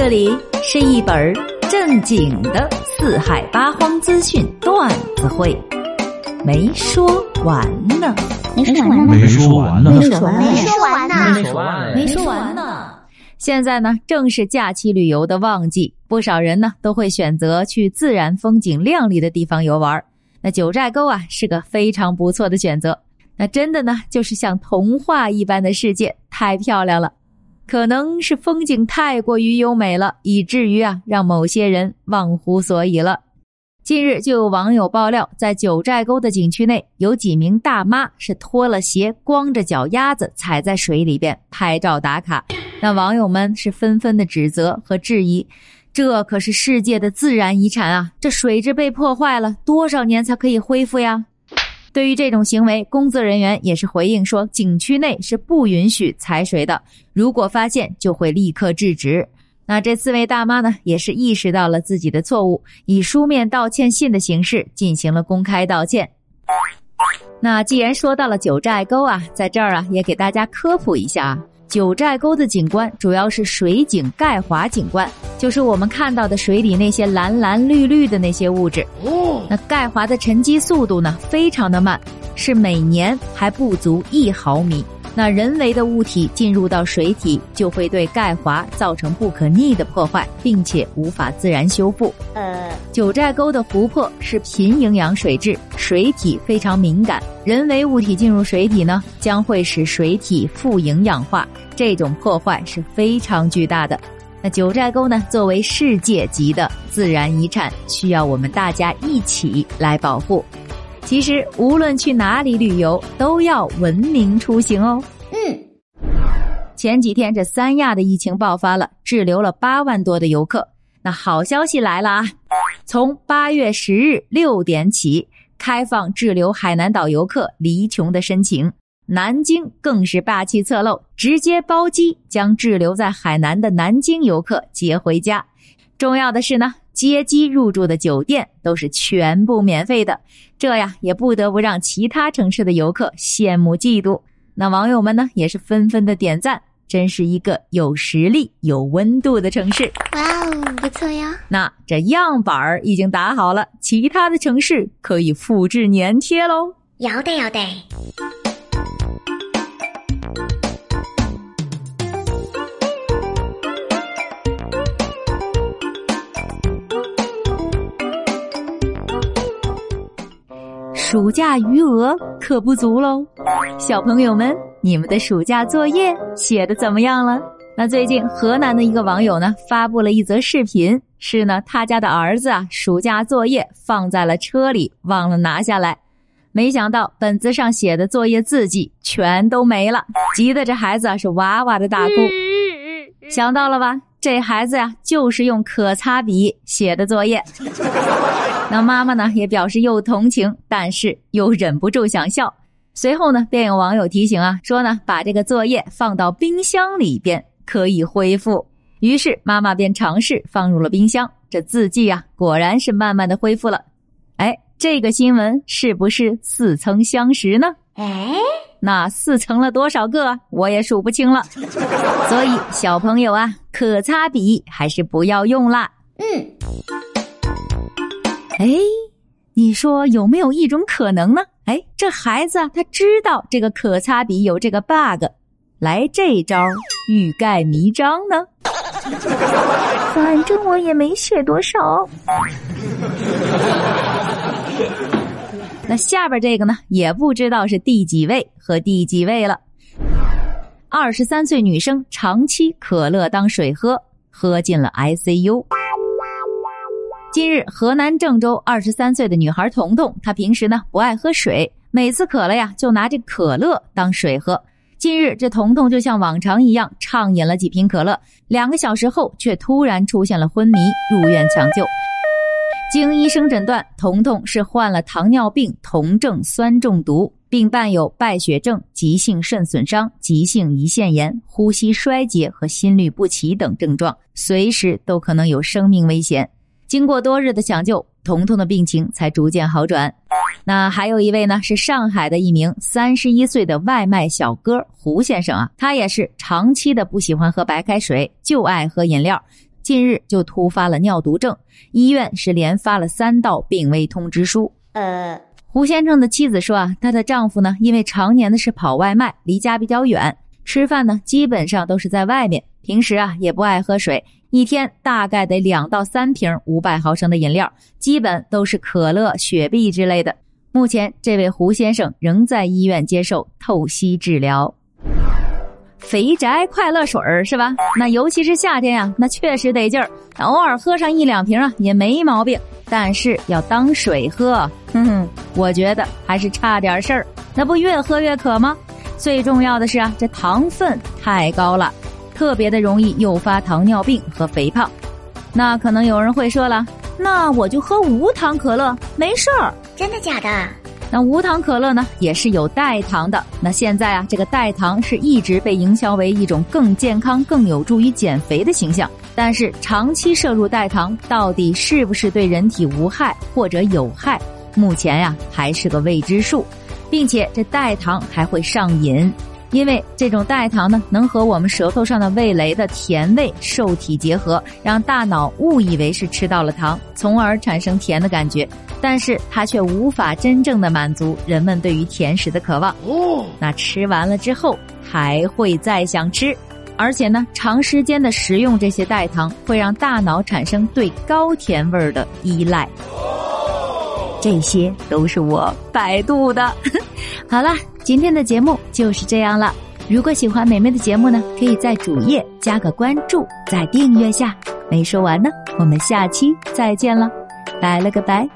这里是一本正经的四海八荒资讯段子会，没说完呢，没说完呢，没说完呢，没说完呢，没说完呢，没说完没说完呢。现在呢，正是假期旅游的旺季，不少人呢都会选择去自然风景亮丽的地方游玩。那九寨沟啊，是个非常不错的选择。那真的呢，就是像童话一般的世界，太漂亮了。可能是风景太过于优美了，以至于啊，让某些人忘乎所以了。近日就有网友爆料，在九寨沟的景区内，有几名大妈是脱了鞋，光着脚丫子踩在水里边拍照打卡。那网友们是纷纷的指责和质疑，这可是世界的自然遗产啊！这水质被破坏了，多少年才可以恢复呀？对于这种行为，工作人员也是回应说，景区内是不允许踩水的，如果发现就会立刻制止。那这四位大妈呢，也是意识到了自己的错误，以书面道歉信的形式进行了公开道歉。那既然说到了九寨沟啊，在这儿啊，也给大家科普一下。九寨沟的景观主要是水景钙华景观，就是我们看到的水里那些蓝蓝绿绿的那些物质。哦，那钙华的沉积速度呢，非常的慢，是每年还不足一毫米。那人为的物体进入到水体，就会对钙华造成不可逆的破坏，并且无法自然修复。呃，九寨沟的湖泊是贫营养水质，水体非常敏感，人为物体进入水体呢，将会使水体富营养化，这种破坏是非常巨大的。那九寨沟呢，作为世界级的自然遗产，需要我们大家一起来保护。其实，无论去哪里旅游，都要文明出行哦。嗯，前几天这三亚的疫情爆发了，滞留了八万多的游客。那好消息来了啊！从八月十日六点起，开放滞留海南岛游客离琼的申请。南京更是霸气侧漏，直接包机将滞留在海南的南京游客接回家。重要的是呢。接机入住的酒店都是全部免费的，这呀也不得不让其他城市的游客羡慕嫉妒。那网友们呢也是纷纷的点赞，真是一个有实力、有温度的城市。哇哦，不错呀！那这样板儿已经打好了，其他的城市可以复制粘贴喽。要得要得。暑假余额可不足喽，小朋友们，你们的暑假作业写的怎么样了？那最近河南的一个网友呢，发布了一则视频，是呢他家的儿子啊，暑假作业放在了车里，忘了拿下来，没想到本子上写的作业字迹全都没了，急得这孩子啊是哇哇的大哭。想到了吧？这孩子呀，就是用可擦笔写的作业。那妈妈呢，也表示又同情，但是又忍不住想笑。随后呢，便有网友提醒啊，说呢，把这个作业放到冰箱里边可以恢复。于是妈妈便尝试放入了冰箱，这字迹啊，果然是慢慢的恢复了。哎，这个新闻是不是似曾相识呢？哎。那似曾了多少个，我也数不清了。所以小朋友啊，可擦笔还是不要用啦。嗯。哎，你说有没有一种可能呢？哎，这孩子他知道这个可擦笔有这个 bug，来这招欲盖弥彰呢？反正我也没写多少。那下边这个呢，也不知道是第几位和第几位了。二十三岁女生长期可乐当水喝，喝进了 ICU。近日，河南郑州二十三岁的女孩彤彤，她平时呢不爱喝水，每次渴了呀就拿这可乐当水喝。近日，这彤彤就像往常一样畅饮了几瓶可乐，两个小时后却突然出现了昏迷，入院抢救。经医生诊断，彤彤是患了糖尿病酮症酸中毒，并伴有败血症、急性肾损伤、急性胰腺炎、呼吸衰竭和心律不齐等症状，随时都可能有生命危险。经过多日的抢救，彤彤的病情才逐渐好转。那还有一位呢，是上海的一名三十一岁的外卖小哥胡先生啊，他也是长期的不喜欢喝白开水，就爱喝饮料。近日就突发了尿毒症，医院是连发了三道病危通知书。呃，胡先生的妻子说啊，她的丈夫呢，因为常年的是跑外卖，离家比较远，吃饭呢基本上都是在外面，平时啊也不爱喝水，一天大概得两到三瓶五百毫升的饮料，基本都是可乐、雪碧之类的。目前，这位胡先生仍在医院接受透析治疗。肥宅快乐水儿是吧？那尤其是夏天呀，那确实得劲儿。偶尔喝上一两瓶啊，也没毛病。但是要当水喝，哼哼，我觉得还是差点事儿。那不越喝越渴吗？最重要的是啊，这糖分太高了，特别的容易诱发糖尿病和肥胖。那可能有人会说了，那我就喝无糖可乐，没事儿。真的假的？那无糖可乐呢，也是有代糖的。那现在啊，这个代糖是一直被营销为一种更健康、更有助于减肥的形象。但是长期摄入代糖，到底是不是对人体无害或者有害，目前呀还是个未知数，并且这代糖还会上瘾。因为这种代糖呢，能和我们舌头上的味蕾的甜味受体结合，让大脑误以为是吃到了糖，从而产生甜的感觉。但是它却无法真正的满足人们对于甜食的渴望。哦，那吃完了之后还会再想吃，而且呢，长时间的食用这些代糖会让大脑产生对高甜味儿的依赖。这些都是我百度的。好了，今天的节目就是这样了。如果喜欢美美的节目呢，可以在主页加个关注，再订阅下。没说完呢，我们下期再见了，拜了个拜。